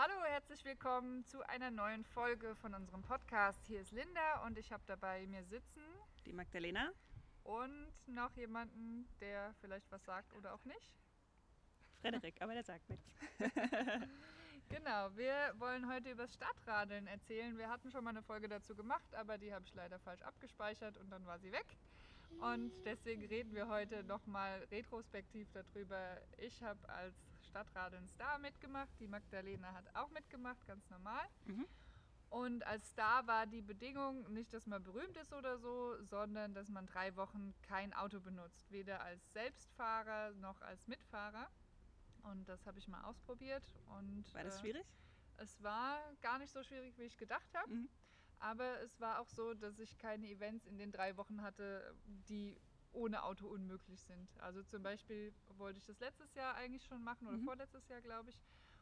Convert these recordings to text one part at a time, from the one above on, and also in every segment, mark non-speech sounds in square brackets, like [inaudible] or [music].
Hallo, herzlich willkommen zu einer neuen Folge von unserem Podcast. Hier ist Linda und ich habe dabei mir sitzen Die Magdalena. und noch jemanden, der vielleicht was sagt oder auch nicht. Frederik, aber der sagt nichts. [laughs] Genau, wir wollen heute über das Stadtradeln erzählen. Wir hatten schon mal eine Folge dazu gemacht, aber die habe ich leider falsch abgespeichert und dann war sie weg. Und deswegen reden wir heute nochmal retrospektiv darüber. Ich habe als Stadtradeln Star mitgemacht, die Magdalena hat auch mitgemacht, ganz normal. Und als Star war die Bedingung nicht, dass man berühmt ist oder so, sondern dass man drei Wochen kein Auto benutzt, weder als Selbstfahrer noch als Mitfahrer. Und das habe ich mal ausprobiert. Und, War das äh, schwierig? es war gar nicht so schwierig, wie ich gedacht habe. Mhm. Aber es war auch so, dass ich keine Events in den drei Wochen hatte, die ohne Auto unmöglich sind. Also zum Beispiel wollte ich das letztes Jahr eigentlich schon machen oder Mhm. vorletztes Jahr, glaube ich.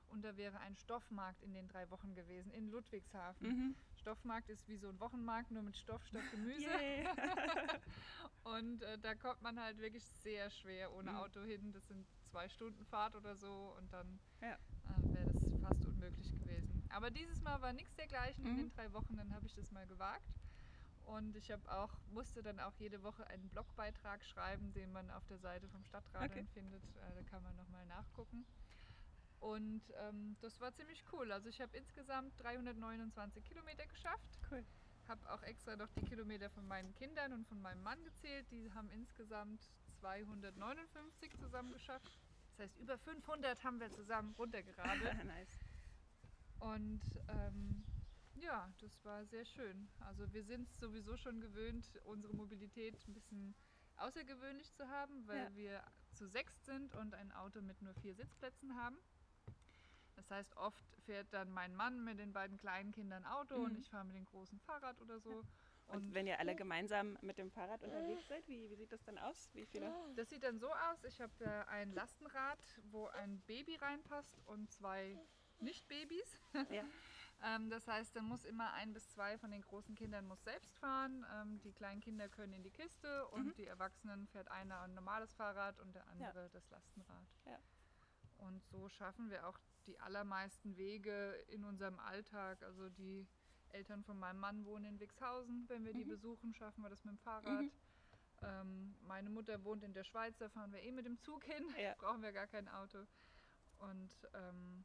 Und da wäre ein Stoffmarkt in den drei Wochen gewesen, in Ludwigshafen. Mhm. Stoffmarkt ist wie so ein Wochenmarkt, nur mit Stoff statt Gemüse. [laughs] [laughs] Und äh, da kommt man halt wirklich sehr schwer ohne Mhm. Auto hin. Das sind zwei Stunden Fahrt oder so und dann Ja. äh, wäre das fast unmöglich gewesen. Aber dieses Mal war nichts dergleichen in Mhm. den drei Wochen, dann habe ich das mal gewagt. Und ich habe auch, musste dann auch jede Woche einen Blogbeitrag schreiben, den man auf der Seite vom Stadtradeln Okay. findet. Äh, da kann man nochmal nachgucken. Und ähm, das war ziemlich cool. Also ich habe insgesamt 329 Kilometer geschafft. Cool. Habe auch extra noch die Kilometer von meinen Kindern und von meinem Mann gezählt. Die haben insgesamt 259 zusammen geschafft. Das heißt, über 500 haben wir zusammen runtergeradelt. [laughs] nice. Und ähm, ja, das war sehr schön. Also wir sind es sowieso schon gewöhnt, unsere Mobilität ein bisschen außergewöhnlich zu haben, weil Ja. wir zu sechs sind und ein Auto mit nur vier Sitzplätzen haben. Das heißt, oft fährt dann mein Mann mit den beiden kleinen Kindern Auto und Mhm. ich fahre mit dem großen Fahrrad oder so. Und, wenn ihr alle gemeinsam mit dem Fahrrad unterwegs seid, wie, wie sieht das dann aus? Wie viele? Das sieht dann so aus, ich habe äh, ein Lastenrad, wo ein Baby reinpasst und zwei Nicht-Babys. Ja. [laughs] Ähm, das heißt, dann muss immer ein bis zwei von den großen Kindern muss selbst fahren. Ähm, die kleinen Kinder können in die Kiste und Mhm. die Erwachsenen fährt einer ein normales Fahrrad und der andere das Lastenrad. Ja. Und so schaffen wir auch die allermeisten Wege in unserem Alltag. Also die Eltern von meinem Mann wohnen in Wixhausen. Wenn wir die Mhm. besuchen, schaffen wir das mit dem Fahrrad. Mhm. Ähm, meine Mutter wohnt in der Schweiz, da fahren wir eh mit dem Zug hin. Ja. [laughs] Brauchen wir gar kein Auto. Und ähm,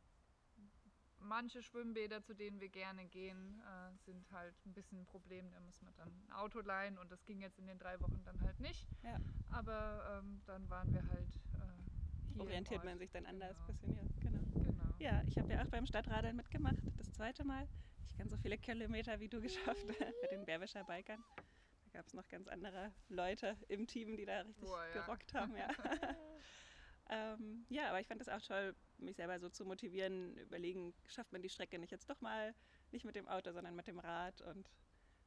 manche Schwimmbäder, zu denen wir gerne gehen, äh, sind halt ein bisschen ein Problem. Da muss man dann ein Auto leihen und das ging jetzt in den drei Wochen dann halt nicht. Ja. Aber ähm, dann waren wir halt äh, Orientiert man sich dann anders Genau. bisschen, ja. Genau. Genau. Ja, ich habe ja auch beim Stadtradeln mitgemacht, das zweite Mal. Ich kann so viele Kilometer wie du geschafft [laughs] bei den Berwischer Bikern. Da gab es noch ganz andere Leute im Team, die da richtig Boah, ja. gerockt haben. Ja. [laughs] [laughs] ähm, ja, aber ich fand es auch toll, mich selber so zu motivieren, überlegen, schafft man die Strecke nicht jetzt doch mal, nicht mit dem Auto, sondern mit dem Rad. Und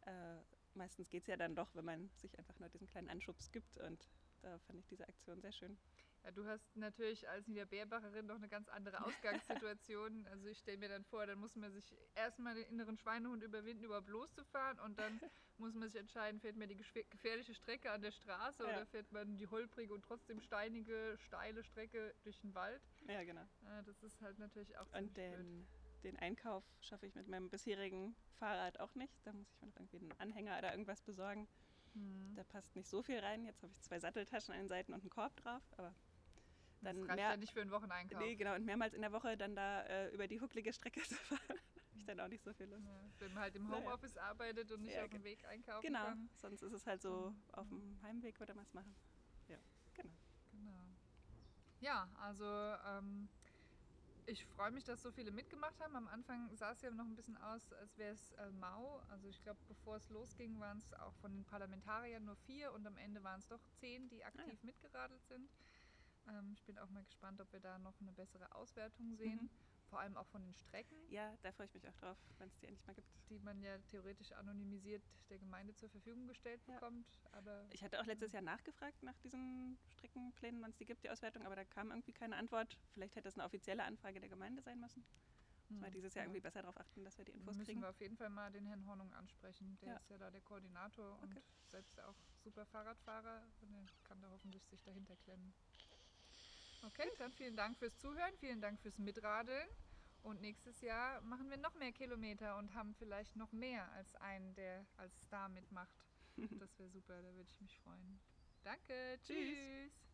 äh, meistens geht es ja dann doch, wenn man sich einfach nur diesen kleinen Anschubs gibt. Und da fand ich diese Aktion sehr schön. Ja, du hast natürlich als Niederbeerbacherin noch eine ganz andere Ausgangssituation. [laughs] Also ich stelle mir dann vor, dann muss man sich erstmal den inneren Schweinehund überwinden, überhaupt loszufahren und dann [laughs] muss man sich entscheiden, fährt man die gefährliche Strecke an der Straße Ja. oder fährt man die holprige und trotzdem steinige, steile Strecke durch den Wald. Ja, genau. Ja, das ist halt natürlich auch Und ziemlich blöd. den, den Einkauf schaffe ich mit meinem bisherigen Fahrrad auch nicht. Da muss ich mir noch irgendwie einen Anhänger oder irgendwas besorgen. Hm. Da passt nicht so viel rein. Jetzt habe ich zwei Satteltaschen an den Seiten und einen Korb drauf. Aber Das dann reicht mehr, ja nicht für einen Wocheneinkauf. nee, genau, und mehrmals in der Woche dann da äh, über die hucklige Strecke [laughs] zu fahren, ich dann auch nicht so viel Lust. Ja, wenn man halt im Naja. Homeoffice arbeitet und nicht Ja, auf dem Weg einkaufen Genau, kann. sonst ist es halt so auf dem Heimweg würde man es machen. Ja, genau. Genau. Ja, also ähm, ich freue mich, dass so viele mitgemacht haben. Am Anfang sah es ja noch ein bisschen aus, als wäre es äh, mau. Also ich glaube, bevor es losging, waren es auch von den Parlamentariern nur vier und am Ende waren es doch zehn, die aktiv Ah, ja. mitgeradelt sind. Ähm, ich bin auch mal gespannt, ob wir da noch eine bessere Auswertung sehen. Mhm. Vor allem auch von den Strecken, Ja, da freue ich mich auch drauf, wenn es die endlich mal gibt. die man ja theoretisch anonymisiert der Gemeinde zur Verfügung gestellt Ja. bekommt. Aber Ich hatte auch letztes Jahr nachgefragt nach diesen Streckenplänen, wann es die gibt, die Auswertung, aber da kam irgendwie keine Antwort. Vielleicht hätte es eine offizielle Anfrage der Gemeinde sein müssen. Müssen wir Hm, dieses Jahr ja. irgendwie besser darauf achten, dass wir die Infos müssen kriegen. wir auf jeden Fall mal den Herrn Hornung ansprechen. Der Ja. ist ja da der Koordinator und Okay. selbst auch super Fahrradfahrer und er kann da hoffentlich sich dahinter klemmen. Okay, dann vielen Dank fürs Zuhören, vielen Dank fürs Mitradeln Und nächstes Jahr machen wir noch mehr Kilometer und haben vielleicht noch mehr als einen, der als Star mitmacht. [laughs] Das wäre super, da würde ich mich freuen. Danke, tschüss. Tschüss.